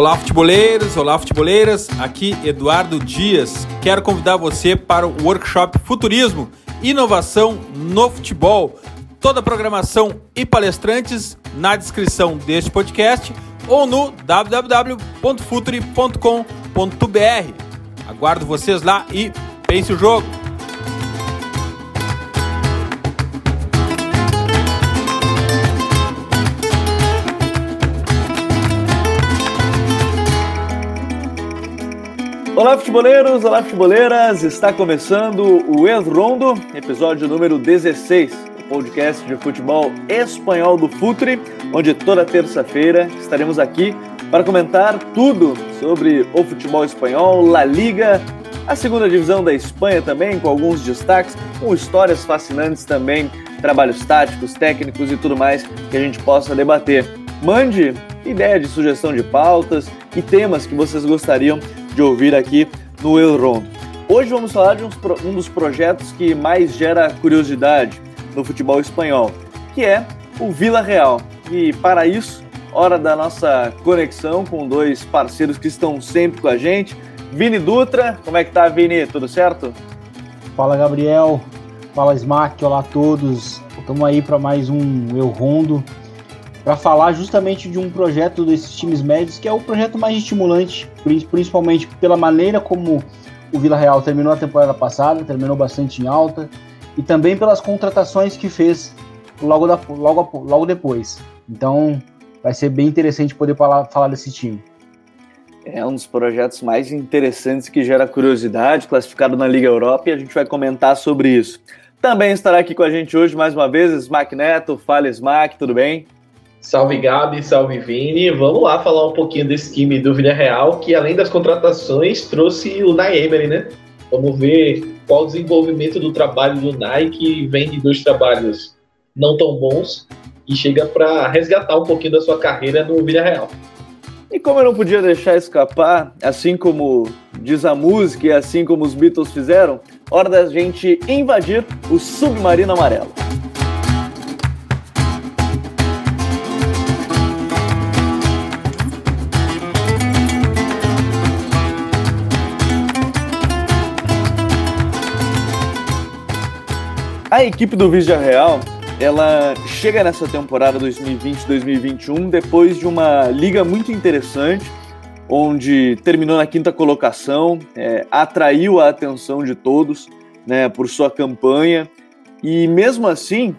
Olá, futeboleiros, olá, futeboleiras. Aqui Eduardo Dias. Quero convidar você para o workshop Futurismo, Inovação no Futebol. Toda a programação e palestrantes na descrição deste podcast ou no www.futuri.com.br. Aguardo vocês lá e pense o jogo. Olá, futeboleiros! Olá, futeboleiras! Está começando o Ex-Rondo, episódio número 16, o podcast de futebol espanhol do Futre, onde toda terça-feira estaremos aqui para comentar tudo sobre o futebol espanhol, La Liga, a segunda divisão da Espanha também, com alguns destaques, com histórias fascinantes também, trabalhos táticos, técnicos e tudo mais que a gente possa debater. Mande ideia de sugestão de pautas e temas que vocês gostariam de ouvir aqui no El Rondo. Hoje vamos falar de um dos projetos que mais gera curiosidade no futebol espanhol, que é o Vila Real. E para isso, hora da nossa conexão com dois parceiros que estão sempre com a gente. Vini Dutra, como é que tá, Vini? Tudo certo? Fala, Gabriel. Fala, Smack. Olá a todos. Estamos aí para mais um Eu Rondo para falar justamente de um projeto desses times médios, que é o projeto mais estimulante, principalmente pela maneira como o Vila Real terminou a temporada passada, terminou bastante em alta, e também pelas contratações que fez logo, da, logo, logo depois. Então, vai ser bem interessante poder falar, falar desse time. É um dos projetos mais interessantes que gera curiosidade, classificado na Liga Europa, e a gente vai comentar sobre isso. Também estará aqui com a gente hoje mais uma vez Smack Neto, Fala Smack, tudo bem? Salve Gabi, salve Vini. Vamos lá falar um pouquinho desse time do Villarreal, que além das contratações, trouxe o Nai Emery, né? Vamos ver qual o desenvolvimento do trabalho do Nai, que vem de dois trabalhos não tão bons e chega para resgatar um pouquinho da sua carreira no Villarreal. E como eu não podia deixar escapar, assim como diz a música e assim como os Beatles fizeram, hora da gente invadir o submarino amarelo. A equipe do Real, ela chega nessa temporada 2020-2021 depois de uma liga muito interessante, onde terminou na quinta colocação, é, atraiu a atenção de todos né, por sua campanha e mesmo assim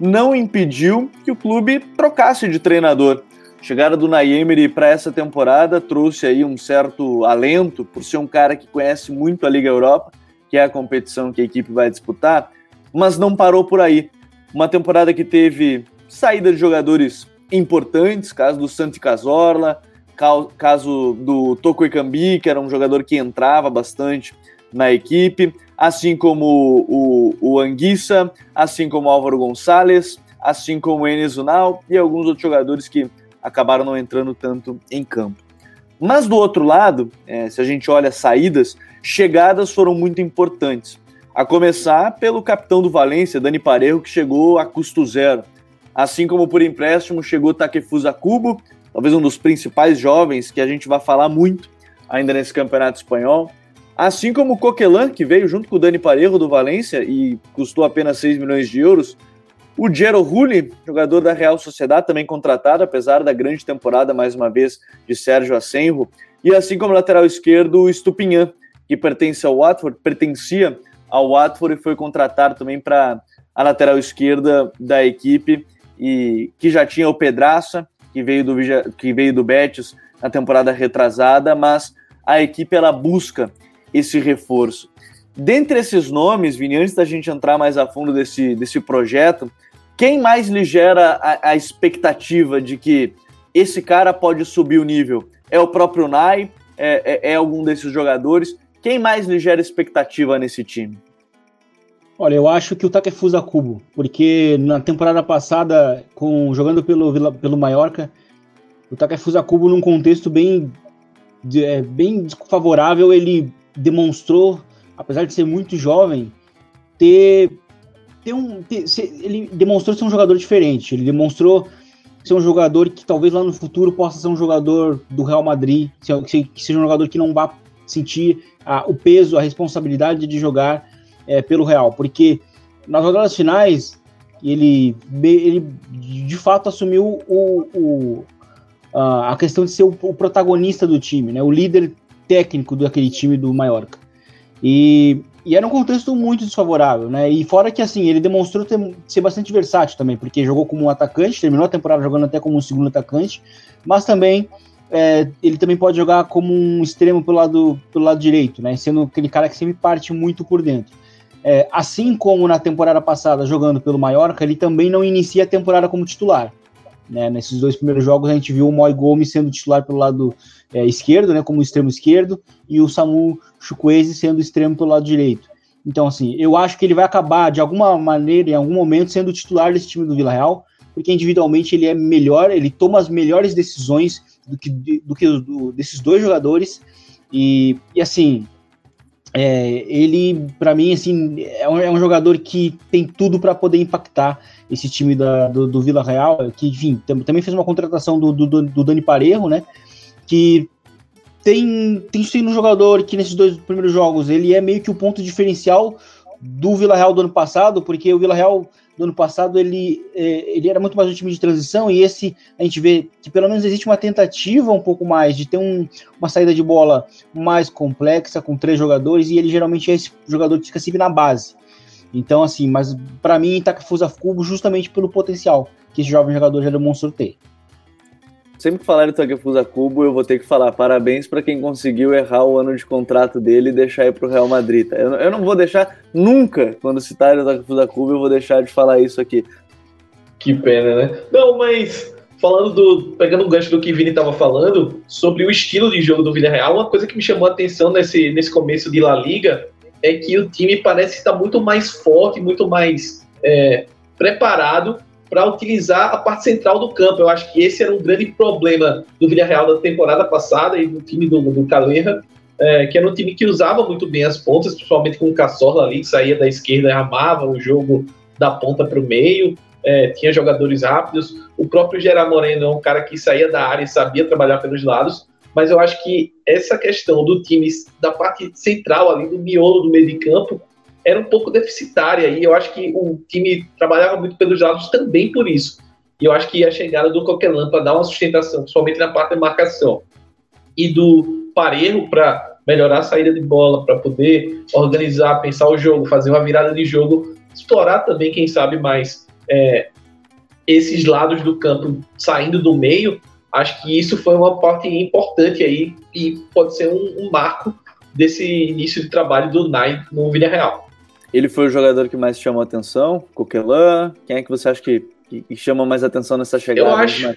não impediu que o clube trocasse de treinador. Chegada do Naemery para essa temporada trouxe aí um certo alento por ser um cara que conhece muito a Liga Europa, que é a competição que a equipe vai disputar mas não parou por aí. Uma temporada que teve saída de jogadores importantes, caso do Santi Cazorla, caso do Toko que era um jogador que entrava bastante na equipe, assim como o, o Anguissa, assim como o Álvaro Gonçalves, assim como o Enes Unal e alguns outros jogadores que acabaram não entrando tanto em campo. Mas do outro lado, é, se a gente olha saídas, chegadas foram muito importantes. A começar pelo capitão do Valência, Dani Parejo, que chegou a custo zero. Assim como por empréstimo chegou Takefusa Kubo, talvez um dos principais jovens que a gente vai falar muito ainda nesse campeonato espanhol. Assim como o Coquelin, que veio junto com o Dani Parejo do Valência e custou apenas 6 milhões de euros. O Gero Rulli, jogador da Real Sociedade, também contratado, apesar da grande temporada, mais uma vez, de Sérgio Asenjo. E assim como lateral esquerdo, o Stupinhan, que pertence ao Watford, pertencia ao Watford e foi contratado também para a lateral esquerda da equipe e que já tinha o Pedraça, que veio do que veio do Betis na temporada retrasada, mas a equipe ela busca esse reforço. Dentre esses nomes, Vini, antes da gente entrar mais a fundo desse, desse projeto, quem mais lhe gera a, a expectativa de que esse cara pode subir o nível? É o próprio Nai? É, é, é algum desses jogadores? Quem mais lhe gera expectativa nesse time? Olha, eu acho que o Takefusa Kubo, porque na temporada passada, com jogando pelo, pelo Mallorca, o Takefusa Kubo, num contexto bem, é, bem desfavorável, ele demonstrou, apesar de ser muito jovem, ter, ter um. Ter, ser, ele demonstrou ser um jogador diferente. Ele demonstrou ser um jogador que talvez lá no futuro possa ser um jogador do Real Madrid, que seja um jogador que não vá sentir a, o peso, a responsabilidade de jogar é, pelo Real, porque nas rodadas finais ele, ele de fato assumiu o, o a questão de ser o, o, protagonista do time, né, o líder técnico daquele time do Mallorca. E, e era um contexto muito desfavorável, né? E fora que assim, ele demonstrou ter, ser bastante versátil também, porque jogou como um atacante, terminou a temporada jogando até como um segundo atacante, mas também é, ele também pode jogar como um extremo pelo lado, pelo lado direito, né? Sendo aquele cara que sempre parte muito por dentro. É, assim como na temporada passada, jogando pelo Mallorca, ele também não inicia a temporada como titular. Né? Nesses dois primeiros jogos, a gente viu o Moi Gomes sendo titular pelo lado é, esquerdo, né, como extremo esquerdo, e o Samu Chukwueze sendo extremo pelo lado direito. Então, assim, eu acho que ele vai acabar, de alguma maneira, em algum momento, sendo titular desse time do Vila Real, porque individualmente ele é melhor, ele toma as melhores decisões do que, do que do, desses dois jogadores. E, e assim, é, ele, para mim, assim, é um, é um, jogador que tem tudo para poder impactar esse time da, do, do Vila Real, que, enfim, também fez uma contratação do, do, do Dani Parejo, né? Que tem, tem sido um jogador que nesses dois primeiros jogos ele é meio que o ponto diferencial do Vila Real do ano passado, porque o Vila Real do ano passado ele, é, ele era muito mais um time de transição e esse a gente vê que pelo menos existe uma tentativa um pouco mais de ter um, uma saída de bola mais complexa com três jogadores e ele geralmente é esse jogador que fica sempre na base. Então assim, mas para mim Takefusa Kubo justamente pelo potencial que esse jovem jogador já demonstrou ter. Sempre que falar do Takefusa Kubo, eu vou ter que falar parabéns para quem conseguiu errar o ano de contrato dele e deixar ir para o Real Madrid. Tá? Eu, eu, não vou deixar nunca, quando citar o Takefusa Kubo, eu vou deixar de falar isso aqui. Que pena, né? Não, mas falando do. pegando o gancho do que o Vini estava falando, sobre o estilo de jogo do Villarreal, uma coisa que me chamou a atenção nesse, nesse começo de La Liga é que o time parece estar muito mais forte, muito mais é, preparado para utilizar a parte central do campo. Eu acho que esse era um grande problema do Villarreal da temporada passada e do time do, do Calera, é, que era um time que usava muito bem as pontas, principalmente com o Cassorla ali, que saía da esquerda e armava o jogo da ponta para o meio, é, tinha jogadores rápidos. O próprio Gerard Moreno é um cara que saía da área e sabia trabalhar pelos lados, mas eu acho que essa questão do time da parte central ali, do miolo do meio de campo, era um pouco deficitária e eu acho que o time trabalhava muito pelos lados também por isso. E eu acho que a chegada do Coquelin para dar uma sustentação, principalmente na parte de marcação, e do Parejo para melhorar a saída de bola, para poder organizar, pensar o jogo, fazer uma virada de jogo, explorar também, quem sabe, mais é, esses lados do campo saindo do meio. Acho que isso foi uma parte importante aí e pode ser um, um marco desse início de trabalho do Nai no Vila Real. Ele foi o jogador que mais chamou atenção? Coquelin? Quem é que você acha que, que chama mais atenção nessa chegada? Eu acho,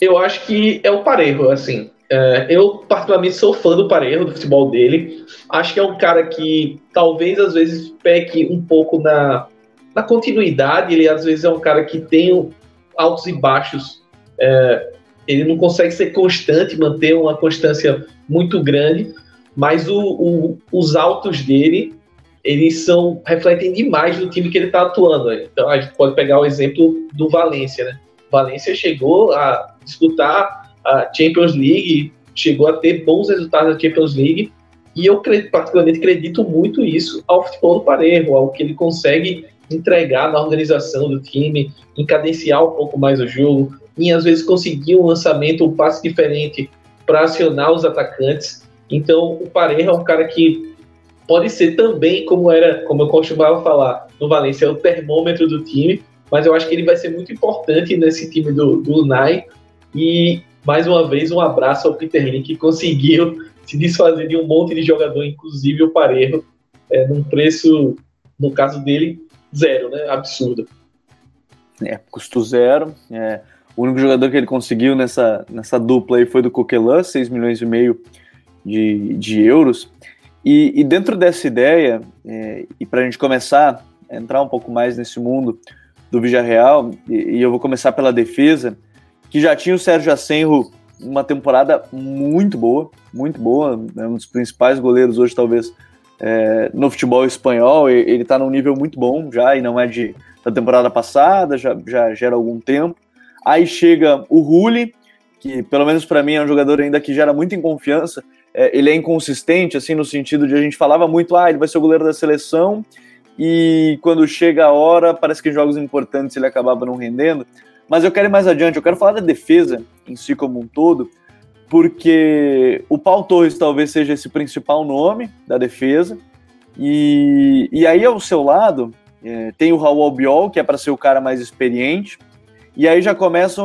eu acho que é o Parejo, assim. É, eu, particularmente, sou fã do Parejo, do futebol dele. Acho que é um cara que talvez às vezes peque um pouco na, na continuidade. Ele às vezes é um cara que tem altos e baixos. É, ele não consegue ser constante, manter uma constância muito grande, mas o, o, os altos dele eles são refletem demais do time que ele está atuando. Então a gente pode pegar o exemplo do Valência, né? Valência chegou a disputar a Champions League, chegou a ter bons resultados na Champions League, e eu particularmente acredito muito isso ao futebol do Parejo, ao que ele consegue entregar na organização do time, em cadenciar um pouco mais o jogo, e às vezes conseguir um lançamento, um passe diferente para acionar os atacantes. Então o Parejo é um cara que pode ser também, como era, como eu costumava falar no Valência, o termômetro do time, mas eu acho que ele vai ser muito importante nesse time do, do Unai. E mais uma vez, um abraço ao Peter Lee, que conseguiu se desfazer de um monte de jogador, inclusive o Parejo, é, num preço, no caso dele, zero, né? Absurdo. É, custo zero. É, o único jogador que ele conseguiu nessa, nessa dupla aí foi do Coquelin, 6 milhões e meio de, de euros. E, e dentro dessa ideia, é, e para a gente começar a entrar um pouco mais nesse mundo do Villarreal, e, e eu vou começar pela defesa, que já tinha o Sérgio Asenro uma temporada muito boa, muito boa, é um dos principais goleiros hoje, talvez, é, no futebol espanhol. Ele está num nível muito bom já, e não é de da temporada passada, já, já gera algum tempo. Aí chega o Rulli, que pelo menos para mim é um jogador ainda que gera muita confiança. É, ele é inconsistente, assim, no sentido de a gente falava muito, ah, ele vai ser o goleiro da seleção, e quando chega a hora, parece que em jogos importantes ele acabava não rendendo. Mas eu quero ir mais adiante, eu quero falar da defesa em si como um todo, porque o Paulo Torres talvez seja esse principal nome da defesa, e, e aí ao seu lado é, tem o Raul Albiol, que é para ser o cara mais experiente, e aí já começa,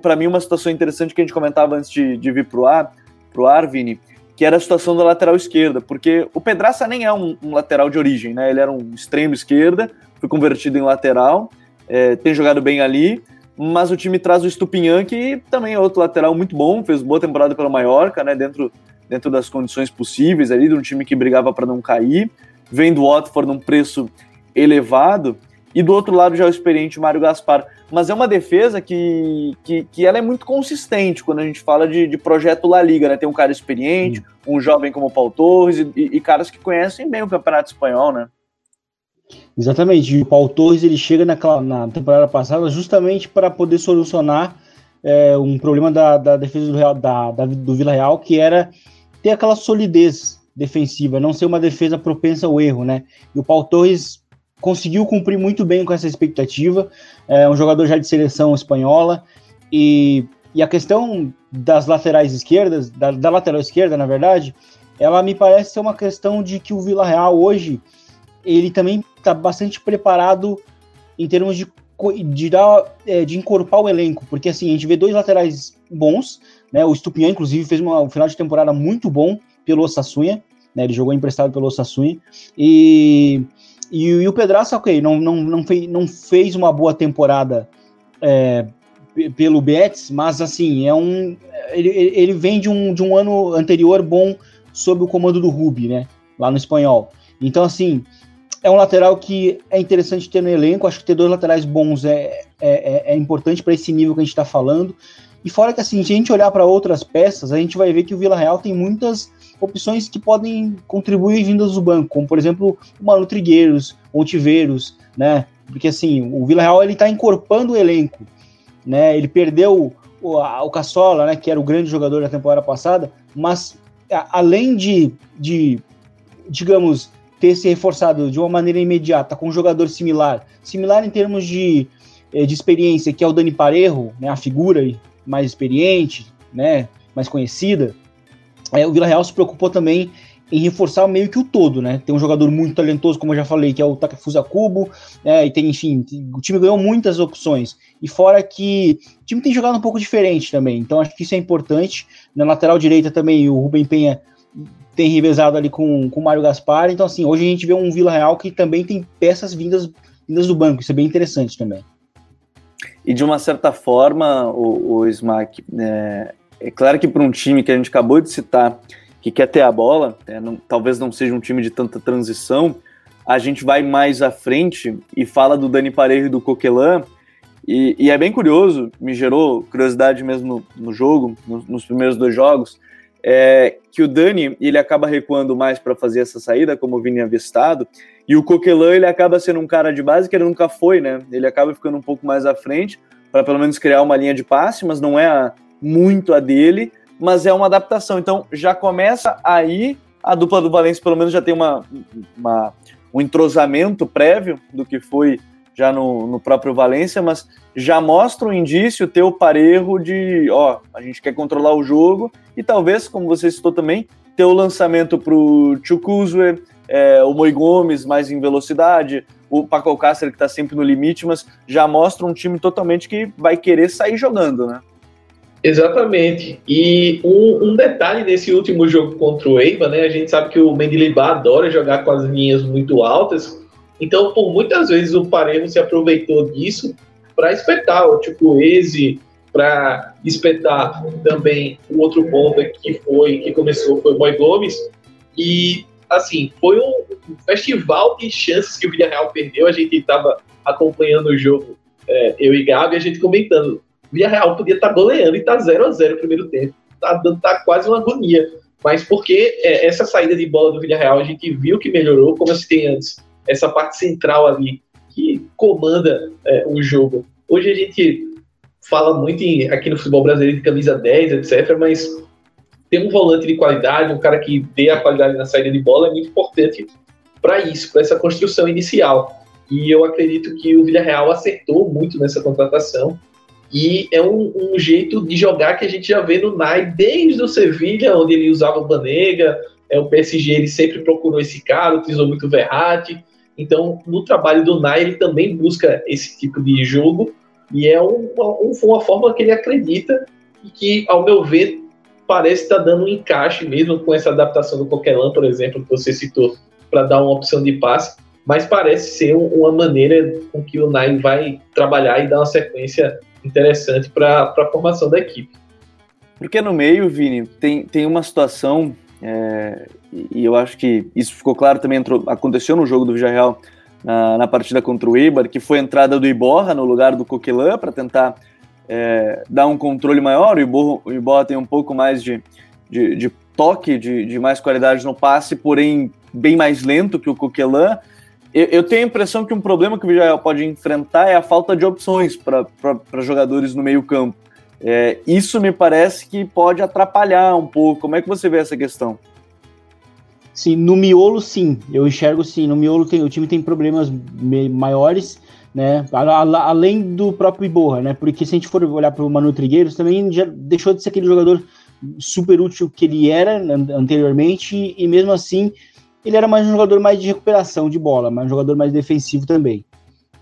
para mim, uma situação interessante que a gente comentava antes de, de vir pro ar, pro ar, Vini, que era a situação da lateral esquerda, porque o Pedraça nem é um, um lateral de origem, né? Ele era um extremo esquerda, foi convertido em lateral, é, tem jogado bem ali, mas o time traz o Stupinhan, que também é outro lateral muito bom, fez boa temporada pela Mallorca, né? Dentro, dentro das condições possíveis ali, de um time que brigava para não cair, vem do Watford num preço elevado, e do outro lado já o experiente Mário Gaspar mas é uma defesa que, que, que ela é muito consistente quando a gente fala de, de projeto La Liga, né? Tem um cara experiente, hum. um jovem como o Paulo Torres e, e, caras que conhecem bem o Campeonato Espanhol, né? Exatamente, e o Paulo Torres ele chega naquela, na temporada passada justamente para poder solucionar é, um problema da, da defesa do, Real, da, da, do Vila Real, que era ter aquela solidez defensiva, não ser uma defesa propensa ao erro, né? E o Paulo Torres conseguiu cumprir muito bem com essa expectativa. É um jogador já de seleção espanhola. E, e a questão das laterais esquerdas, da, da lateral esquerda, na verdade, ela me parece ser uma questão de que o Vila Real hoje ele também está bastante preparado em termos de, de, dar, é, de incorporar o elenco, porque assim, a gente vê dois laterais bons, né? O Stupinhan, inclusive, fez uma, um final de temporada muito bom pelo Osasuna, né? Ele jogou emprestado pelo Osasuna. E e, e o Pedraça, ok, não, não, não, fez, não fez uma boa temporada é, pelo Betis, mas assim, é um. Ele, ele vem de um, de um ano anterior bom sob o comando do Rubi, né? Lá no espanhol. Então, assim, é um lateral que é interessante ter no elenco. Acho que ter dois laterais bons é, é, é, é importante para esse nível que a gente está falando. E fora que, assim, se a gente olhar para outras peças, a gente vai ver que o Vila Real tem muitas opções que podem contribuir vindas do banco, como por exemplo o Manu Trigueiros, Ontiveiros, né? Porque assim, o Vila Real ele está encorpando o elenco, né? Ele perdeu o, a, o Cassola, né? Que era o grande jogador da temporada passada, mas a, além de, de, digamos, ter se reforçado de uma maneira imediata com um jogador similar, similar em termos de, eh, de experiência, que é o Dani Parejo, né? A figura mais experiente, né? Mais conhecida é, o Vila Real se preocupou também em reforçar meio que o todo, né? Tem um jogador muito talentoso, como eu já falei, que é o Takafusa Kubo, né? E tem, enfim, o time ganhou muitas opções. E fora que o time tem jogado um pouco diferente também, então acho que isso é importante. Na lateral direita também, o Rubem Penha tem revezado ali com, com o Mário Gaspar. Então, assim, hoje a gente vê um Vila Real que também tem peças vindas, vindas do banco, isso é bem interessante também. E de uma certa forma, o, o Smack, é, é claro que para um time que a gente acabou de citar, que quer ter a bola, é, não, talvez não seja um time de tanta transição, a gente vai mais à frente e fala do Dani Parejo e do Coquelin, e, e, é bem curioso, me gerou curiosidade mesmo no, no jogo, no, nos primeiros dois jogos, é que o Dani ele acaba recuando mais para fazer essa saída, como o Vini avistado, e o Coquelin ele acaba sendo um cara de base que ele nunca foi, né? Ele acaba ficando um pouco mais à frente para pelo menos criar uma linha de passe, mas não é a, muito a dele, mas é uma adaptação. Então já começa aí a dupla do Valência, pelo menos já tem uma, uma, um entrosamento prévio do que foi já no, no próprio Valência, mas já mostra um indício ter o parejo de, ó, a gente quer controlar o jogo e talvez, como você citou também, ter o lançamento para o Chukuzwe, é, o Moi Gomes mais em velocidade, o Paco Alcácer que está sempre no limite, mas já mostra um time totalmente que vai querer sair jogando, né? Exatamente. E um, um, detalhe nesse último jogo contra o Eiva, né? A gente sabe que o Mendilibar adora jogar com as linhas muito altas. Então, por muitas vezes o Parejo se aproveitou disso para espetar o tipo Eze, para espetar também o outro ponto que foi que começou foi o Moi Gomes. E assim, foi um festival de chances que o Villarreal perdeu. A gente estava acompanhando o jogo, é, eu e Gabi, a gente comentando Via Real podia estar tá goleando e tá 0 a 0 no primeiro tempo. Tá, tá quase uma agonia. Mas porque é, essa saída de bola do Villarreal a gente viu que melhorou, como eu citei antes, essa parte central ali que comanda é, o jogo. Hoje a gente fala muito em, aqui no futebol brasileiro de camisa 10, etc., mas ter um volante de qualidade, um cara que dê a qualidade na saída de bola é muito importante para isso, para essa construção inicial. E eu acredito que o Villarreal acertou muito nessa contratação. E é um, um, jeito de jogar que a gente já vê no Nai desde o Sevilha, onde ele usava o Banega, é, o PSG ele sempre procurou esse cara, utilizou muito o Verratti. Então, no trabalho do Nai, ele também busca esse tipo de jogo, e é uma, uma forma que ele acredita e que, ao meu ver, parece estar tá dando um encaixe mesmo com essa adaptação do Coquelin, por exemplo, que você citou, para dar uma opção de passe mas parece ser uma maneira com que o Nai vai trabalhar e dar uma sequência interessante para a formação da equipe. Porque no meio, Vini, tem, tem uma situação, é, e eu acho que isso ficou claro também, entrou, aconteceu no jogo do Villarreal na, na partida contra o Eibar, que foi a entrada do Iborra no lugar do Coquelin para tentar é, dar um controle maior. O Iborra, o Iborra tem um pouco mais de, de, de toque, de, de mais qualidade no passe, porém bem mais lento que o Coquelin eu, eu, tenho a impressão que um problema que o Villarreal pode enfrentar é a falta de opções para jogadores no meio campo. É, isso me parece que pode atrapalhar um pouco. Como é que você vê essa questão? Sim, no miolo sim, eu enxergo sim. No miolo tem, o time tem problemas maiores, né? Além do próprio Iborra, né? Porque se a gente for olhar para o Manu Trigueiros, também já deixou de ser aquele jogador super útil que ele era anteriormente, e mesmo assim ele era mais um jogador mais de recuperação de bola, mais um jogador mais defensivo também,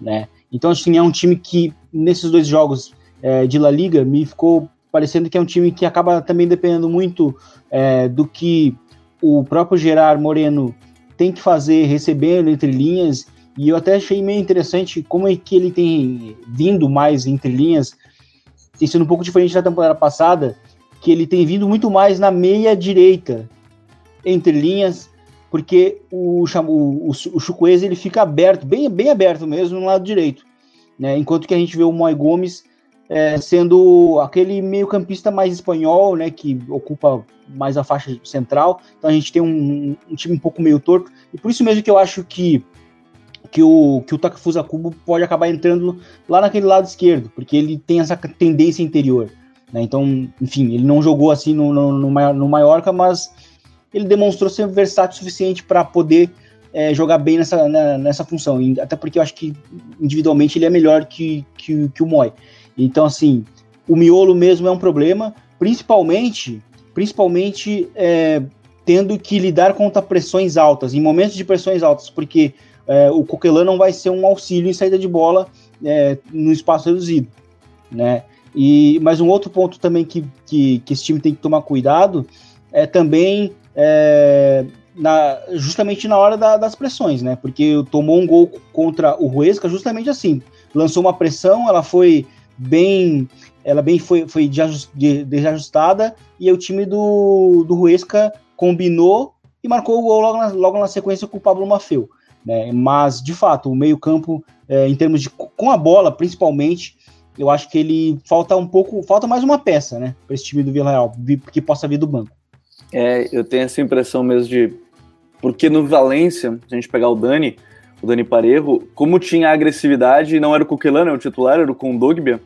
né? Então, assim, é um time que, nesses dois jogos é, de La Liga, me ficou parecendo que é um time que acaba também dependendo muito é, do que o próprio Gerard Moreno tem que fazer, recebendo entre linhas, e eu até achei meio interessante como é que ele tem vindo mais entre linhas, tem sido um pouco diferente da temporada passada, que ele tem vindo muito mais na meia direita, entre linhas, porque o, o, o Chukwueze ele fica aberto, bem, bem aberto mesmo no lado direito, né? Enquanto que a gente vê o Moy Gomes é, sendo aquele meio campista mais espanhol, né? Que ocupa mais a faixa central. Então a gente tem um, um time um pouco meio torto e por isso mesmo que eu acho que que o, que o Takafusa Kubo pode acabar entrando lá naquele lado esquerdo, porque ele tem essa tendência interior. Né? Então, enfim, ele não jogou assim no, no, no Mallorca, mas ele demonstrou ser versátil o suficiente para poder é, jogar bem nessa, na, nessa função. Até porque eu acho que individualmente ele é melhor que, que, que o Moy. Então, assim, o miolo mesmo é um problema, principalmente, principalmente é, tendo que lidar contra pressões altas, em momentos de pressões altas, porque é, o Coquelin não vai ser um auxílio em saída de bola é, no espaço reduzido, né? E, mas um outro ponto também que, que, que esse time tem que tomar cuidado é também é, na, justamente na hora da, das pressões, né? Porque tomou um gol contra o Ruesca justamente assim. Lançou uma pressão, ela foi bem. Ela bem foi, foi desajustada e o time do, do Ruesca combinou e marcou o gol logo na, logo na sequência com o Pablo Mafeu. Né? Mas, de fato, o meio-campo, é, em termos de. com a bola, principalmente, eu acho que ele falta um pouco. Falta mais uma peça, né? Para esse time do Vila Real, que possa vir do banco. É, eu tenho essa impressão mesmo de. Porque no Valência, se a gente pegar o Dani, o Dani Parejo, como tinha agressividade, não era o Coquelano, era o titular, era o Kondogbia,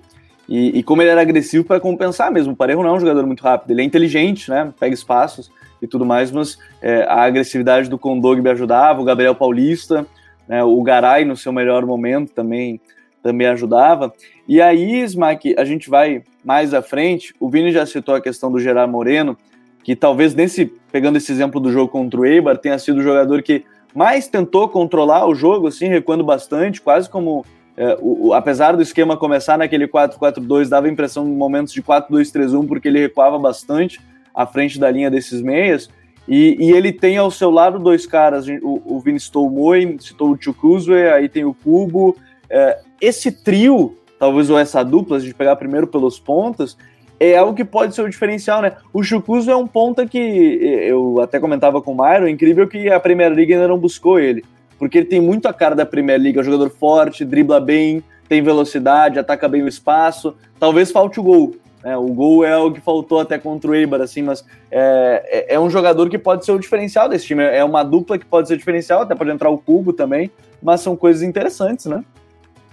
e, e como ele era agressivo para compensar mesmo. O Parejo não é um jogador muito rápido, ele é inteligente, né? Pega espaços e tudo mais, mas é, a agressividade do Kondogbia ajudava, o Gabriel Paulista, né, o Garay no seu melhor momento também, também ajudava. E aí, Smack, a gente vai mais à frente, o Vini já citou a questão do Gerard Moreno, que talvez nesse, pegando esse exemplo do jogo contra o Eibar, tenha sido o jogador que mais tentou controlar o jogo, assim, recuando bastante, quase como, é, o, o, apesar do esquema começar naquele 4-4-2, dava a impressão em momentos de 4-2-3-1, porque ele recuava bastante à frente da linha desses meias, e, e ele tem ao seu lado dois caras, o, o Vini Stolmoy, citou o Chukuzwe, aí tem o Cubo, é, esse trio, talvez ou essa dupla, se a gente pegar primeiro pelos pontas, é algo que pode ser o diferencial, né? O Chucuso é um ponta que eu até comentava com o Mairo, é incrível que a Primeira Liga ainda não buscou ele, porque ele tem muito a cara da Primeira Liga, é um jogador forte, dribla bem, tem velocidade, ataca bem o espaço, talvez falte o gol, né? O gol é algo que faltou até contra o Eibar, assim, mas é, é, é um jogador que pode ser o diferencial desse time, é uma dupla que pode ser diferencial, até pode entrar o Cubo também, mas são coisas interessantes, né?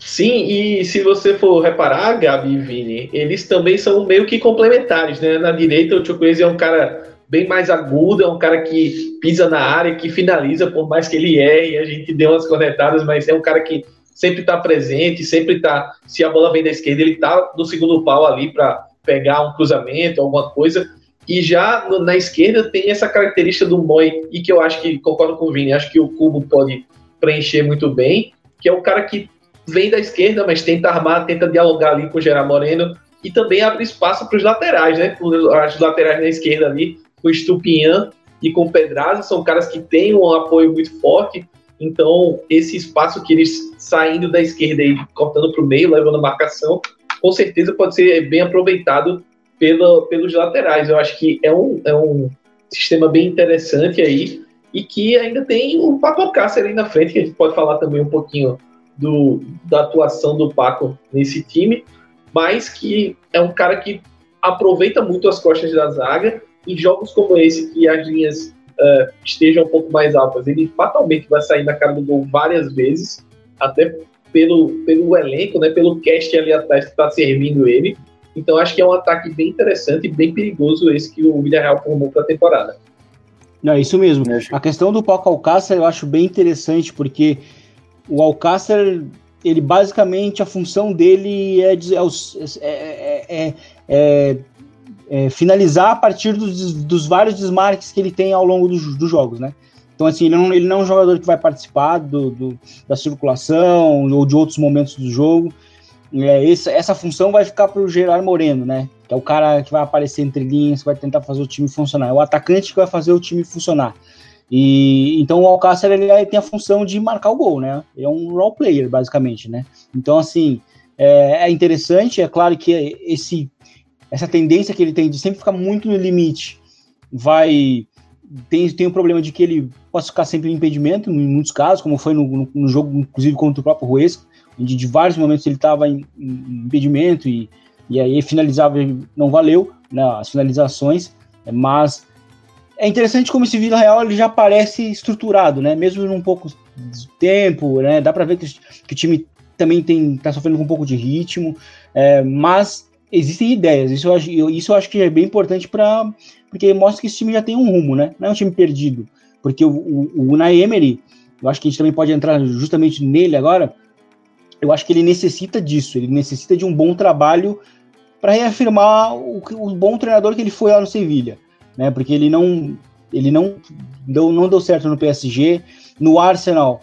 Sim, e se você for reparar, Gabi e Vini, eles também são meio que complementares, né? Na direita, o Chukwueze é um cara bem mais agudo, é um cara que pisa na área, que finaliza, por mais que ele erre, a gente dê umas conectadas, mas é um cara que sempre está presente, sempre está. Se a bola vem da esquerda, ele está no segundo pau ali para pegar um cruzamento, alguma coisa. E já na esquerda tem essa característica do Moi, e que eu acho que, concordo com o Vini, acho que o Cubo pode preencher muito bem, que é o cara que vem da esquerda, mas tenta armar, tenta dialogar ali com o Gerard Moreno e também abre espaço para os laterais, né? As laterais na esquerda ali, com o Stupinhan e com o Pedraza, são caras que têm um apoio muito forte. Então, esse espaço que eles saindo da esquerda e cortando para o meio, levando a marcação, com certeza pode ser bem aproveitado pela, pelos laterais. Eu acho que é um, é um sistema bem interessante aí e que ainda tem o Paco Alcácer ali na frente, que a gente pode falar também um pouquinho do, da atuação do Paco nesse time, mas que é um cara que aproveita muito as costas da zaga. Em jogos como esse, que as linhas uh, estejam um pouco mais altas, ele fatalmente vai sair na cara do gol várias vezes, até pelo, pelo elenco, né, pelo cast ali atrás que está servindo ele. Então acho que é um ataque bem interessante e bem perigoso esse que o Villarreal formou para a temporada. É isso mesmo. A questão do Paco Alcácer eu acho bem interessante, porque o Alcácer, ele basicamente, a função dele é, é, é, é finalizar a partir dos, dos, vários desmarques que ele tem ao longo dos, dos jogos, né? Então, assim, ele não, ele não é um jogador que vai participar do, do da circulação ou de outros momentos do jogo. É, essa, essa função vai ficar para o Gerard Moreno, né? Que é o cara que vai aparecer entre linhas, que vai tentar fazer o time funcionar. É o atacante que vai fazer o time funcionar. E então o Alcácer ele, tem a função de marcar o gol, né? É um role player basicamente, né? Então assim é, é interessante, é claro que esse essa tendência que ele tem de sempre ficar muito no limite vai tem, tem o problema de que ele pode ficar sempre em impedimento, em muitos casos, como foi no, no, no jogo, inclusive contra o próprio Ruesca, onde de vários momentos ele estava em, em, impedimento e, e aí finalizava não valeu né, as finalizações, mas é interessante como esse Vila Real ele já parece estruturado, né? Mesmo num pouco de tempo, né? Dá para ver que, que, o time também tem tá sofrendo com um pouco de ritmo, é, mas existem ideias. Isso eu, acho, isso eu acho que é bem importante para porque mostra que esse time já tem um rumo, né? Não é um time perdido, porque o, o, o Unai Emery, eu acho que a gente também pode entrar justamente nele agora. Eu acho que ele necessita disso. Ele necessita de um bom trabalho para reafirmar o, o bom treinador que ele foi lá no Sevilha né? Porque ele não ele não deu, não deu certo no PSG, no Arsenal,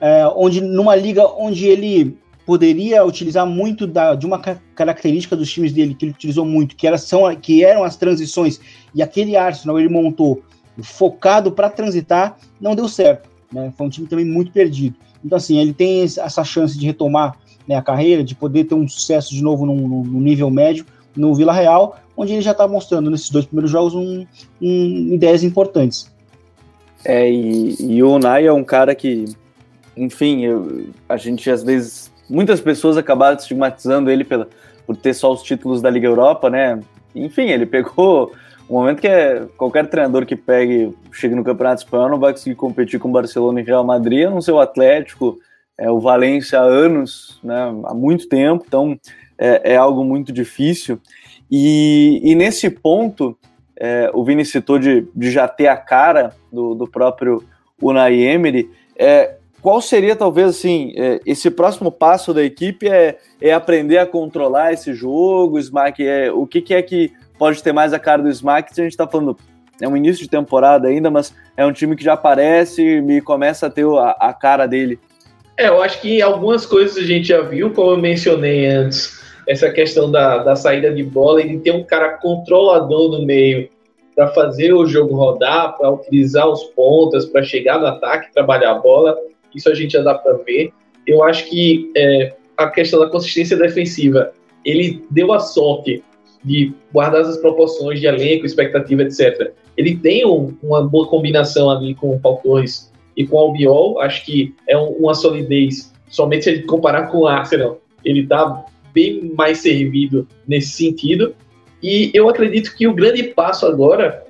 é, onde numa liga onde ele poderia utilizar muito da, de uma característica dos times dele que ele utilizou muito, que, era, são, que eram as transições, e aquele Arsenal ele montou focado para transitar, não deu certo. Né? Foi um time também muito perdido. Então, assim, ele tem essa chance de retomar né, a carreira, de poder ter um sucesso de novo no, no nível médio no Vila Real, onde ele já está mostrando nesses dois primeiros jogos um, um, ideias importantes. É, e, e, o Unai é um cara que, enfim, eu, a gente às vezes, muitas pessoas acabaram estigmatizando ele pela, por ter só os títulos da Liga Europa, né? Enfim, ele pegou um momento que é qualquer treinador que pegue, chegue no Campeonato Espanhol não vai conseguir competir com o Barcelona e Real Madrid, a não ser o Atlético, é, o Valência há anos, né, há muito tempo, então é, é algo muito difícil. E, e nesse ponto, é, o Vini citou de, de já ter a cara do, do próprio Unai Emery. É, qual seria, talvez, assim, é, esse próximo passo da equipe é, é aprender a controlar esse jogo, Smack, é, o que, que é que pode ter mais a cara do Smack, se a gente está falando, é um início de temporada ainda, mas é um time que já aparece e começa a ter a, a cara dele. É, eu acho que algumas coisas a gente já viu, como eu mencionei antes, essa questão da, da saída de bola e de ter um cara controlador no meio para fazer o jogo rodar, para utilizar os pontas, para chegar no ataque, trabalhar a bola, isso a gente já dá para ver. Eu acho que é, a questão da consistência defensiva, ele deu a sorte de guardar as proporções de elenco, expectativa, etc. Ele tem um, uma boa combinação ali com o Paul Torres e com o Albiol, acho que é um, uma solidez, somente se gente comparar com o Arsenal, ele está bem mais servido nesse sentido. E eu acredito que o grande passo agora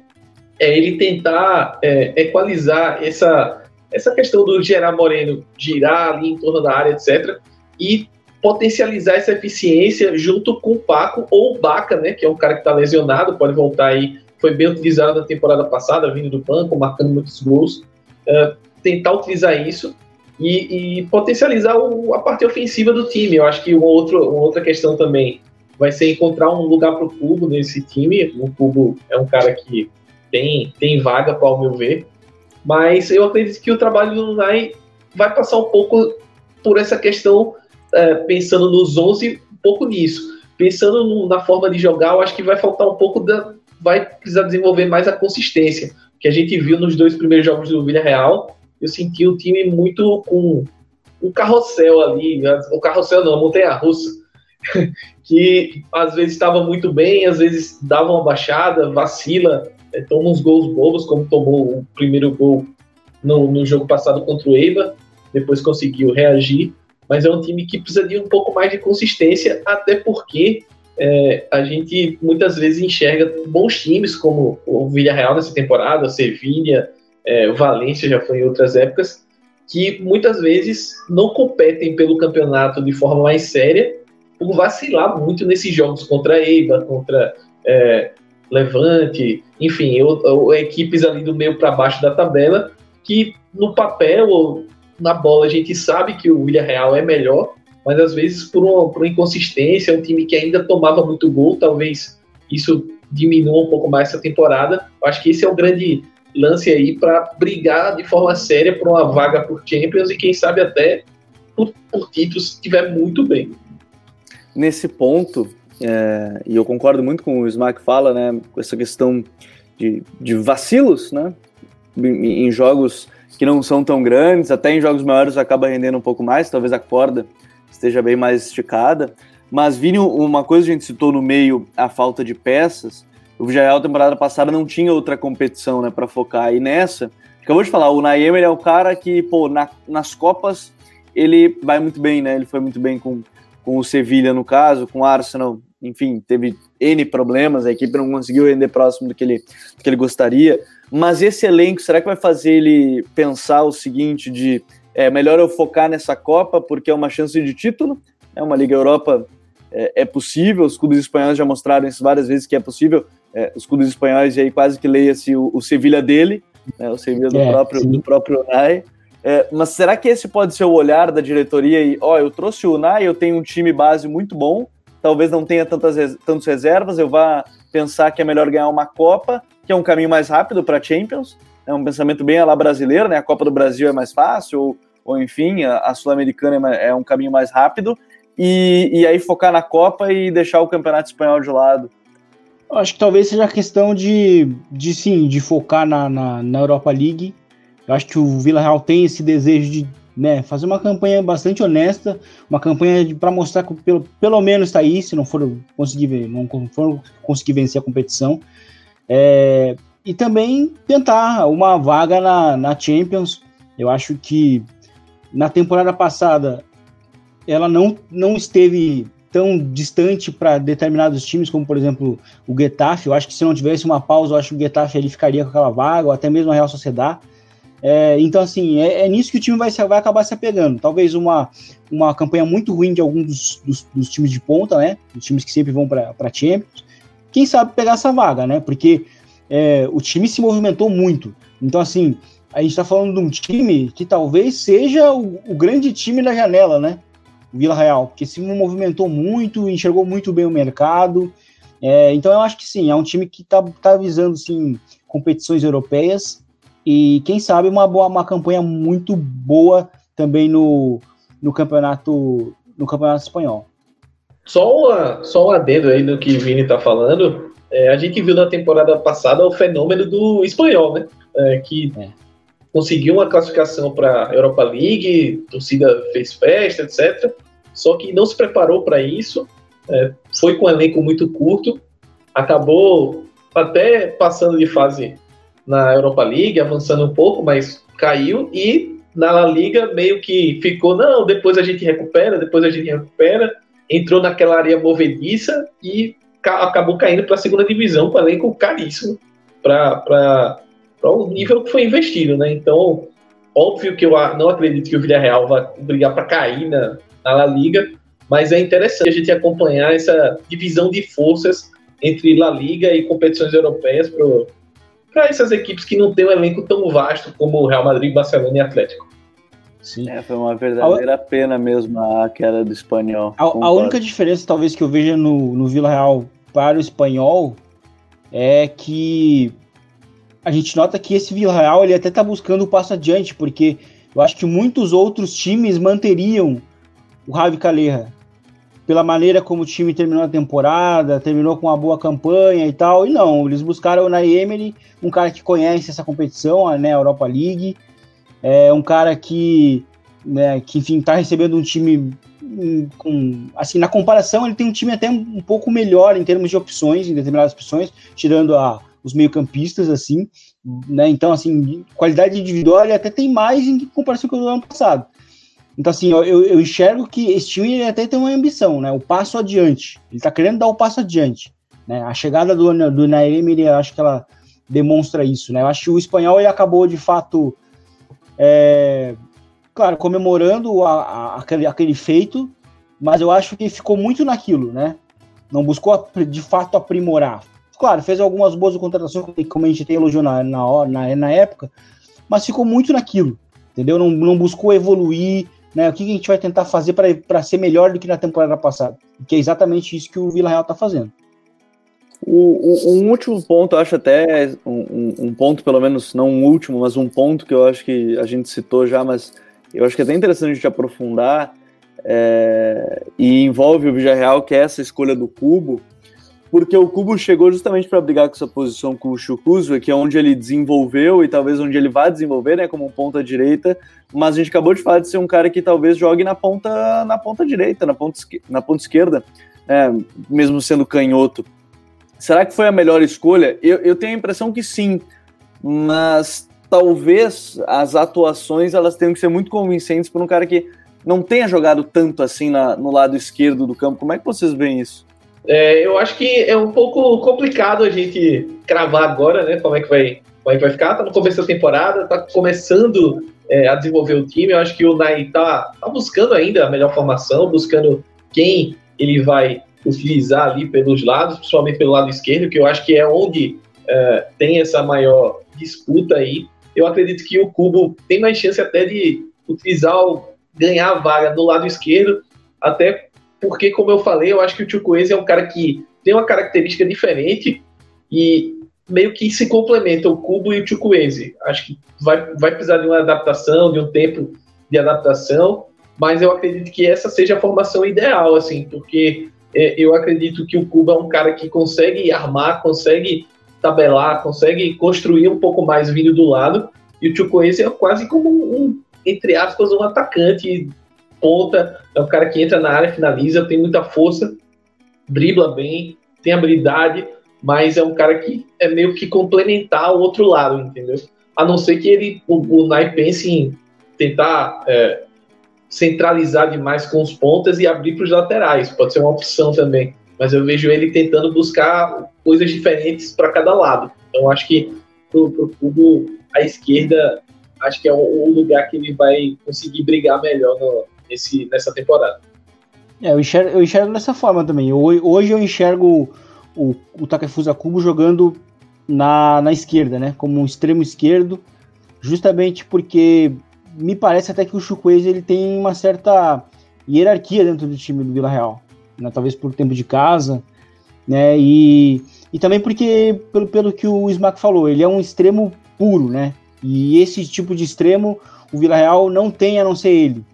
é ele tentar é, equalizar essa, essa questão do Gerard Moreno girar ali em torno da área, etc. E potencializar essa eficiência junto com o Paco ou o Baca, né, que é um cara que está lesionado, pode voltar aí, foi bem utilizado na temporada passada, vindo do banco, marcando muitos gols. Uh, tentar utilizar isso e, e potencializar o, a parte ofensiva do time. Eu acho que uma, outro, uma outra questão também vai ser encontrar um lugar para o Cubo nesse time. O Cubo é um cara que tem, tem vaga, para o meu ver. Mas eu acredito que o trabalho do Nai vai passar um pouco por essa questão, é, pensando nos 11, um pouco nisso. Pensando no, na forma de jogar, eu acho que vai faltar um pouco da. Vai precisar desenvolver mais a consistência. Que a gente viu nos dois primeiros jogos do Villarreal. Eu senti o time muito com um carrossel ali. O carrossel não, a montanha russa. que às vezes estava muito bem, às vezes dava uma baixada, vacila, é, toma uns gols bobos, como tomou o primeiro gol no, no jogo passado contra o Eibar, depois conseguiu reagir, mas é um time que precisa de um pouco mais de consistência, até porque é, a gente muitas vezes enxerga bons times como o Villarreal nessa temporada, o Sevilha, é, o Valência já foi em outras épocas, que muitas vezes não competem pelo campeonato de forma mais séria por vacilar muito nesses jogos contra Eibar, contra é, Levante, enfim, eu, eu, equipes ali do meio para baixo da tabela, que no papel ou na bola a gente sabe que o Villarreal é melhor, mas às vezes por uma, por uma inconsistência, um time que ainda tomava muito gol, talvez isso diminua um pouco mais essa temporada. Eu acho que esse é o grande lance aí para brigar de forma séria por uma vaga por Champions e quem sabe até por, por títulos se estiver muito bem. Nesse ponto, é, e eu concordo muito com o Smack fala, né, com essa questão de, de vacilos, né, em, jogos que não são tão grandes, até em jogos maiores acaba rendendo um pouco mais, talvez a corda esteja bem mais esticada. Mas, Vini, uma coisa que a gente citou no meio, a falta de peças. O Villarreal, temporada passada, não tinha outra competição né, para focar. E nessa, acabou de falar, o Naem é o cara que, pô, na, nas Copas ele vai muito bem, né? Ele foi muito bem com, com o Sevilha, no caso, com o Arsenal enfim, teve N problemas, a equipe não conseguiu render próximo do que ele, do que ele gostaria. Mas esse elenco, será que vai fazer ele pensar o seguinte: de é melhor eu focar nessa Copa porque é uma chance de título? É uma Liga Europa é, é possível, os clubes espanhóis já mostraram isso várias vezes que é possível. É, os clubes espanhóis, e aí quase que leia-se o, o Sevilha dele, né, o Sevilha do, é, próprio, do próprio Unai. É, mas será que esse pode ser o olhar da diretoria? E, ó, eu trouxe o Unai, eu tenho um time base muito bom, talvez não tenha tantas tantas reservas, eu vá pensar que é melhor ganhar uma Copa, que é um caminho mais rápido para Champions. É um pensamento bem lá brasileiro, né? A Copa do Brasil é mais fácil, ou, ou enfim, a, a Sul-Americana é, é, um caminho mais rápido. E, e aí focar na Copa e deixar o Campeonato Espanhol de lado. Acho que talvez seja a questão de, de sim, de focar na, na, na Europa League. Eu acho que o Vila Real tem esse desejo de né, fazer uma campanha bastante honesta, uma campanha para mostrar que pelo, pelo menos está aí, se não for conseguir, não for conseguir vencer a competição. É, e também tentar uma vaga na, na Champions. Eu acho que na temporada passada ela não, não esteve tão distante para determinados times, como por exemplo o Getafe. Eu acho que se não tivesse uma pausa, eu acho que o Getafe ele ficaria com aquela vaga, ou até mesmo a Real Sociedade. É, então, assim, é, é, nisso que o time vai, vai acabar se apegando. Talvez uma, uma campanha muito ruim de alguns dos, dos, dos times de ponta, né? Os times que sempre vão para Champions. Quem sabe pegar essa vaga, né? Porque é, o time se movimentou muito. Então, assim, a gente está falando de um time que talvez seja o, o grande time da janela, né? O Vila Real, porque se movimentou muito, enxergou muito bem o mercado. É, então, eu acho que sim, é um time que está tá visando sim, competições europeias e quem sabe uma boa uma campanha muito boa também no, no campeonato no campeonato espanhol. Só, uma, só um adendo aí no que o Vini está falando. É, a gente viu na temporada passada o fenômeno do espanhol, né? É, que é. Conseguiu uma classificação para a Europa League, torcida fez festa, etc. Só que não se preparou para isso, é, foi com um elenco muito curto, acabou até passando de fase na Europa League, avançando um pouco, mas caiu e na La Liga meio que ficou, não, depois a gente recupera, depois a gente recupera, entrou naquela área movediça e ca acabou caindo para a segunda divisão com elenco caríssimo para o nível que foi investido, né? Então, óbvio que eu não acredito que o Villarreal vai brigar para cair na, na La Liga, mas é interessante a gente acompanhar essa divisão de forças entre La Liga e competições europeias para essas equipes que não têm um elenco tão vasto como o Real Madrid, Barcelona e Atlético. Sim. É, foi uma verdadeira a... pena mesmo a queda do espanhol. A, a, única diferença, talvez, que eu veja no, no Vila Real para o espanhol é que a gente nota que esse Vila Real ele até está buscando o passo adiante, porque eu acho que muitos outros times manteriam o Ravi Calera pela maneira como o time terminou a temporada, terminou com uma boa campanha e tal. E não, eles buscaram na Emery um cara que conhece essa competição, a né, Europa League, é um cara que, né, que enfim, está recebendo um time hum, com, assim, na comparação, ele tem um time até um pouco melhor em termos de opções, em determinadas opções, tirando a, os meio-campistas, assim, né? Então, assim, qualidade individual ele até tem mais em comparação com o ano passado. Então, assim, eu, eu enxergo que esse time até tem uma ambição, né? O passo adiante. Ele tá querendo dar o passo adiante. Né? A chegada do, do Naemi, eu acho que ela demonstra isso, né? Eu acho que o espanhol ele acabou, de fato, é, claro, comemorando a, a, aquele, aquele feito, mas eu acho que ficou muito naquilo, né? Não buscou, de fato, aprimorar. Claro, fez algumas boas contratações, como a gente tem elogiado na, na, na, na época, mas ficou muito naquilo, entendeu? Não, não buscou evoluir, né? O que a gente vai tentar fazer para ser melhor do que na temporada passada? Que é exatamente isso que o Vila Real está fazendo. O, o, um último ponto, acho até um, um, ponto, pelo menos não um último, mas um ponto que eu acho que a gente citou já, mas eu acho que é até interessante a gente aprofundar é, e envolve o Villarreal, que é essa escolha do Cubo, porque o Cubo chegou justamente para brigar com essa posição com o Chukuzwe, que é onde ele desenvolveu e talvez onde ele vá desenvolver, né, como ponta direita, mas a gente acabou de falar de ser um cara que talvez jogue na ponta na ponta direita, na ponta, na ponta esquerda, né, mesmo sendo canhoto. Será que foi a melhor escolha? Eu, eu tenho a impressão que sim, mas talvez as atuações elas tenham que ser muito convincentes para um cara que não tenha jogado tanto assim na, no lado esquerdo do campo. Como é que vocês veem isso? É, eu acho que é um pouco complicado a gente cravar agora, né? Como é que vai, como é que vai ficar? Tá no começo da temporada, tá começando é, a desenvolver o time. Eu acho que o Nai tá, tá buscando ainda a melhor formação, buscando quem ele vai utilizar ali pelos lados, principalmente pelo lado esquerdo, que eu acho que é onde é, tem essa maior disputa aí. Eu acredito que o Cubo tem mais chance até de utilizar, ganhar a vaga no lado esquerdo, até porque, como eu falei, eu acho que o Chukwueze é um cara que tem uma característica diferente e meio que se complementa o Cubo e o Chukwueze. Acho que vai, vai precisar de uma adaptação, de um tempo de adaptação, mas eu acredito que essa seja a formação ideal, assim, porque é, eu acredito que o Cubo é um cara que consegue armar, consegue tabelar, consegue construir um pouco mais vindo do lado, e o Chukwueze é quase como um, entre aspas, um atacante ponta, é um cara que entra na área, finaliza, tem muita força, dribla bem, tem habilidade, mas é um cara que é meio que complementar o outro lado, entendeu? A não ser que ele, o, o Nai pense em tentar é, centralizar demais com os pontas e abrir para os laterais, pode ser uma opção também. Mas eu vejo ele tentando buscar coisas diferentes para cada lado. Então acho que para o Cubo, a esquerda, acho que é o, lugar que ele vai conseguir brigar melhor no, nesse, nessa temporada. É, eu enxergo, eu enxergo dessa forma também. Hoje eu enxergo o, o Takefusa Kubo jogando na, na esquerda, né? Como um extremo esquerdo, justamente porque me parece até que o Chukwueze ele tem uma certa hierarquia dentro do time do Vila Real, né? Talvez por tempo de casa, né? E, e também porque, pelo, pelo que o Smack falou, ele é um extremo puro, né? E esse tipo de extremo o Vila Real não tem a não ser ele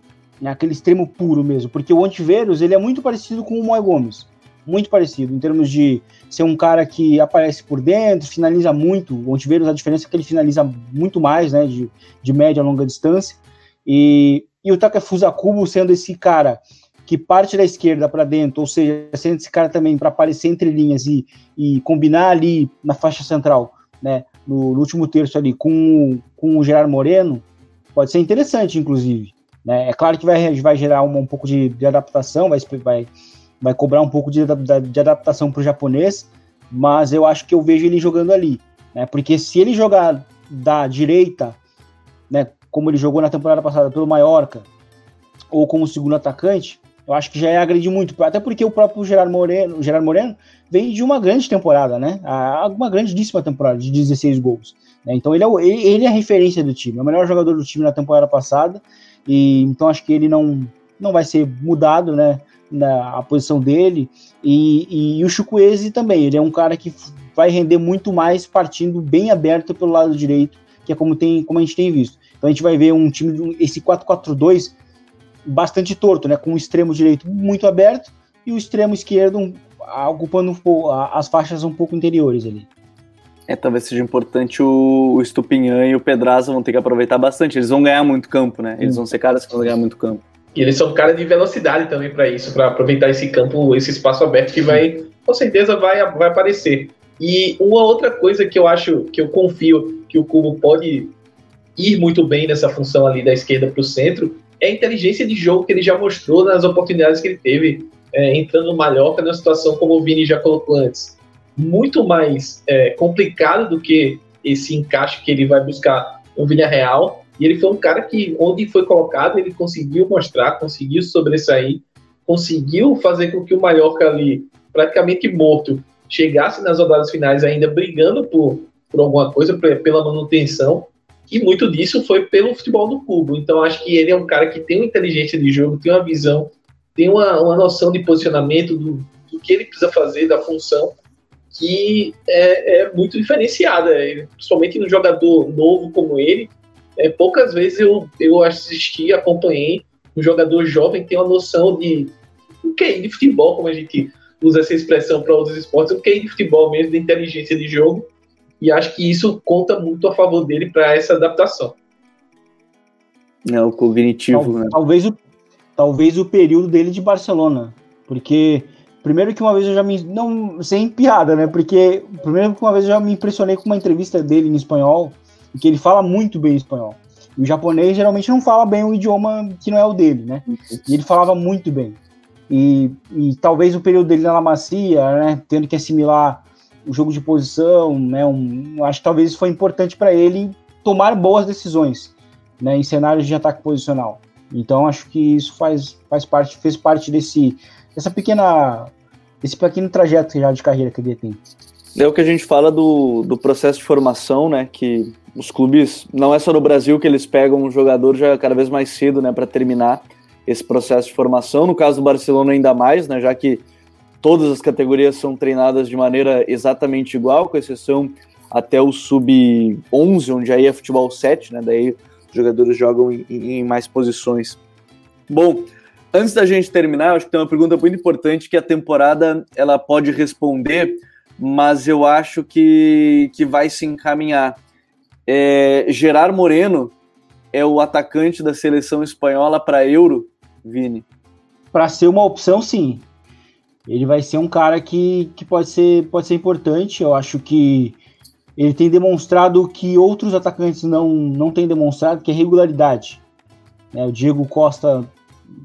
né, aquele extremo puro mesmo, porque o Antiveros ele é muito parecido com o Moy Gomes, muito parecido, em termos de ser um cara que aparece por dentro, finaliza muito, o Antiveros a diferença é que ele finaliza muito mais, né, de, de média a longa distância, e, e o Takefusa Kubo sendo esse cara que parte da esquerda para dentro, ou seja, sendo esse cara também para aparecer entre linhas e, e combinar ali na faixa central, né, no, no último terço ali com, com o Gerard Moreno, pode ser interessante, inclusive. Né? É claro que vai, vai gerar um, pouco de, de, adaptação, vai, vai, vai cobrar um pouco de, de adaptação para o japonês, mas eu acho que eu vejo ele jogando ali. Né? Porque se ele jogar da direita, né, como ele jogou na temporada passada pelo Mallorca, ou como segundo atacante, eu acho que já é agredir muito, até porque o próprio Gerard Moreno, Gerard Moreno vem de uma grande temporada, né? Uma grandíssima temporada de 16 gols. Né? Então ele é, ele é a referência do time, é o melhor jogador do time na temporada passada, e então acho que ele não, não vai ser mudado, né? Na a posição dele. E, e o Chukwueze também, ele é um cara que vai render muito mais partindo bem aberto pelo lado direito, que é como, tem, como a gente tem visto. Então a gente vai ver um time, esse 4-4-2 bastante torto, né? Com o extremo direito muito aberto e o extremo esquerdo ocupando as faixas um pouco interiores ali. É, talvez seja importante o, o Stupinhan e o Pedraza vão ter que aproveitar bastante. Eles vão ganhar muito campo, né? Eles vão ser caras que vão ganhar muito campo. E eles são caras de velocidade também para isso, para aproveitar esse campo, esse espaço aberto que vai, com certeza, vai, vai aparecer. E uma outra coisa que eu acho, que eu confio que o Cubo pode ir muito bem nessa função ali da esquerda para o centro, é a inteligência de jogo que ele já mostrou nas oportunidades que ele teve é, entrando no Mallorca numa situação como o Vini já colocou antes. Muito mais é, complicado do que esse encaixe que ele vai buscar no Vila Real. E ele foi um cara que, onde foi colocado, ele conseguiu mostrar, conseguiu sobressair, conseguiu fazer com que o Mallorca ali, praticamente morto, chegasse nas rodadas finais ainda brigando por, por alguma coisa, pela manutenção. E muito disso foi pelo futebol do Cubo. Então acho que ele é um cara que tem uma inteligência de jogo, tem uma visão, tem uma, uma noção de posicionamento do, do que ele precisa fazer, da função, que é, é muito diferenciada. Principalmente no jogador novo como ele. É, poucas vezes eu, eu assisti, acompanhei um jogador jovem tem uma noção de o que é de futebol, como a gente usa essa expressão para outros esportes, o que é de futebol mesmo, de inteligência de jogo e acho que isso conta muito a favor dele para essa adaptação. É o cognitivo, Tal, né? Talvez o, talvez o período dele de Barcelona, porque primeiro que uma vez eu já me não sem piada, né? Porque primeiro que uma vez eu já me impressionei com uma entrevista dele em espanhol, que ele fala muito bem espanhol. E o japonês geralmente não fala bem o idioma que não é o dele, né? E ele falava muito bem. E, e talvez o período dele na Macia, né, tendo que assimilar o jogo de posição, né? Um, acho que talvez isso foi importante para ele tomar boas decisões, né? Em cenários de ataque posicional. Então acho que isso faz, faz parte, fez parte desse dessa pequena esse pequeno trajeto já de carreira que ele tem. É o que a gente fala do, do processo de formação, né? Que os clubes, não é só no Brasil que eles pegam um jogador já cada vez mais cedo, né? Para terminar esse processo de formação. No caso do Barcelona, ainda mais, né? Já que todas as categorias são treinadas de maneira exatamente igual, com exceção até o sub-11, onde aí é futebol 7, né? Daí os jogadores jogam em, em, mais posições. Bom, antes da gente terminar, acho que tem uma pergunta muito importante que a temporada ela pode responder, mas eu acho que, que vai se encaminhar. É, Gerard Moreno é o atacante da seleção espanhola para Euro, Vini? Para ser uma opção, sim ele vai ser um cara que, que pode, ser, pode ser importante. Eu acho que ele tem demonstrado que outros atacantes não, não têm demonstrado, que é regularidade. É, o Diego Costa,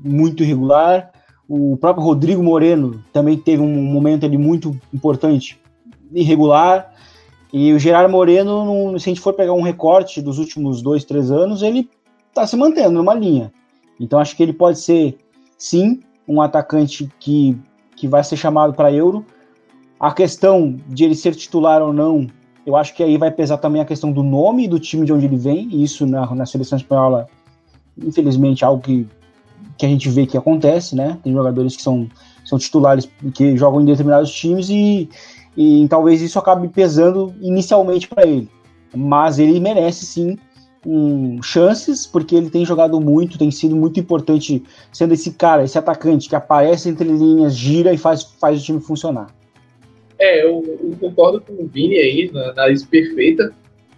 muito irregular. O próprio Rodrigo Moreno também teve um momento ali muito importante, irregular. E o Gerard Moreno, se a gente for pegar um recorte dos últimos dois, três anos, ele está se mantendo numa linha. Então acho que ele pode ser, sim, um atacante que que vai ser chamado para Euro. A questão de ele ser titular ou não, eu acho que aí vai pesar também a questão do nome do time de onde ele vem, e isso na, na seleção espanhola, infelizmente, é algo que, que a gente vê que acontece, né? Tem jogadores que são, são titulares que jogam em determinados times e, e talvez isso acabe pesando inicialmente para ele. Mas ele merece sim um, chances, porque ele tem jogado muito, tem sido muito importante, sendo esse cara, esse atacante que aparece entre linhas, gira e faz, faz o time funcionar. É, eu, eu concordo com o Vini aí, na análise perfeita,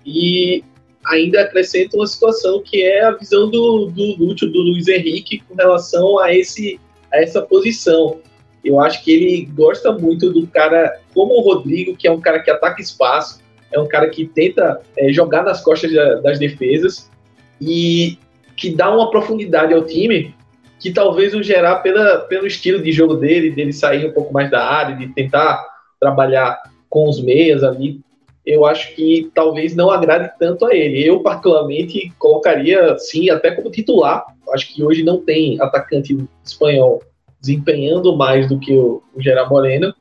e ainda acrescento uma situação que é a visão do, do Lúcio, do Luiz Henrique, com relação a, esse, a essa posição. Eu acho que ele gosta muito do cara como o Rodrigo, que é um cara que ataca espaço, é um cara que tenta é, jogar nas costas das defesas e que dá uma profundidade ao time que talvez o gerar pela, pelo estilo de jogo dele, dele sair um pouco mais da área, de tentar trabalhar com os meias ali, eu acho que talvez não agrade tanto a ele. Eu, particularmente, colocaria, sim, até como titular. Acho que hoje não tem atacante espanhol desempenhando mais do que o, o Gerard Moreno,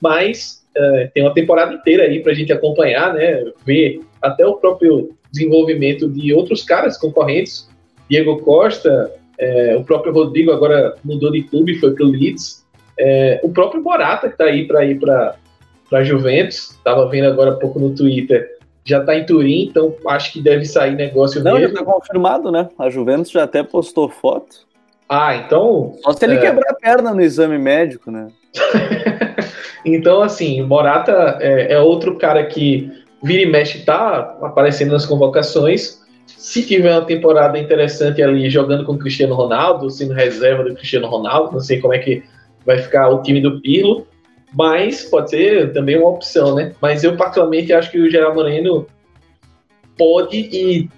mas é, tem uma temporada inteira aí para a gente acompanhar, né? Ver até o próprio desenvolvimento de outros caras concorrentes. Diego Costa, é, o próprio Rodrigo agora mudou de clube, foi para o Leeds. É, o próprio Morata, que está aí para ir para a Juventus, estava vendo agora há pouco no Twitter, já está em Turim, então acho que deve sair negócio Não, mesmo. já está confirmado, né? A Juventus já até postou foto. Ah, então. Só se ele é... quebrar a perna no exame médico, né? então, assim, Morata é, é, outro cara que vira e mexe tá aparecendo nas convocações. Se tiver uma temporada interessante ali jogando com o Cristiano Ronaldo, sendo reserva do Cristiano Ronaldo, não sei como é que vai ficar o time do Pirlo, mas pode ser também uma opção, né? Mas eu particularmente acho que o Gerard Moreno pode e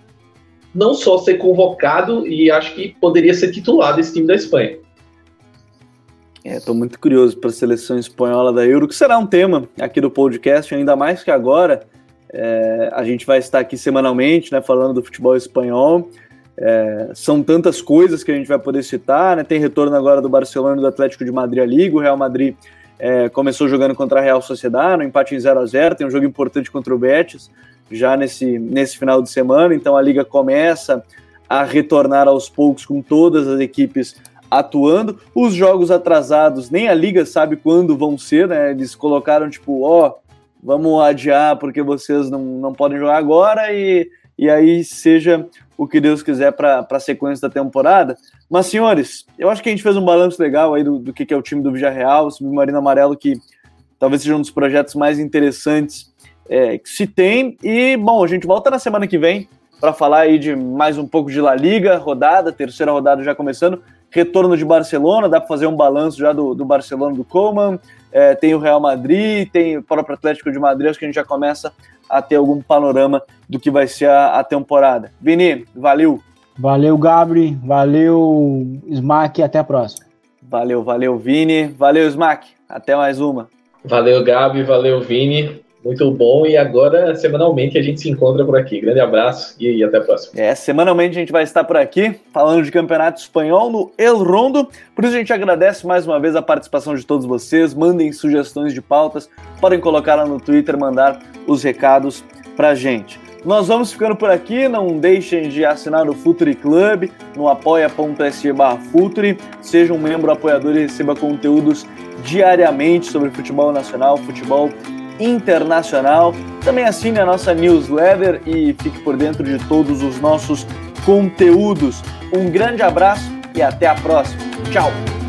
não só ser convocado e acho que poderia ser titular desse time da Espanha. Estou é, muito curioso para a seleção espanhola da Euro, que será um tema aqui do podcast, ainda mais que agora é, a gente vai estar aqui semanalmente, né, falando do futebol espanhol. É, são tantas coisas que a gente vai poder citar, né? Tem retorno agora do Barcelona e do Atlético de Madrid à Liga. O Real Madrid é, começou jogando contra a Real Sociedade, no empate em 0 a 0 Tem um jogo importante contra o Betis já nesse, nesse final de semana. Então a Liga começa a retornar aos poucos com todas as equipes atuando. Os jogos atrasados, nem a Liga sabe quando vão ser, né? Eles colocaram tipo, ó, oh, vamos adiar porque vocês não, não podem jogar agora e, e aí seja o que Deus quiser para a sequência da temporada. Mas, senhores, eu acho que a gente fez um balanço legal aí do, do que, que é o time do Villarreal, o Submarino Amarelo, que talvez seja um dos projetos mais interessantes é, que se tem. E, bom, a gente volta na semana que vem para falar aí de mais um pouco de La Liga, rodada, terceira rodada já começando. Retorno de Barcelona, dá para fazer um balanço já do, do Barcelona do Coman. É, tem o Real Madrid, tem o próprio Atlético de Madrid, acho que a gente já começa a ter algum panorama do que vai ser a, a temporada. Vini, valeu! Valeu, Gabri, valeu, Smack, até a próxima. Valeu, valeu, Vini, valeu, Smack, até mais uma. Valeu, Gabi, valeu, Vini. Muito bom. E agora, semanalmente, a gente se encontra por aqui. Grande abraço e, até a próxima. É, semanalmente a gente vai estar por aqui, falando de campeonato espanhol no El Rondo. Por isso a gente agradece mais uma vez a participação de todos vocês. Mandem sugestões de pautas, podem colocar lá no Twitter, mandar os recados pra gente. Nós vamos ficando por aqui, não deixem de assinar o Futuri Club no apoia.se Futuri, seja um membro apoiador e receba conteúdos diariamente sobre futebol nacional, futebol internacional. Também assine a nossa newsletter e fique por dentro de todos os nossos conteúdos. Um grande abraço e até a próxima. Tchau!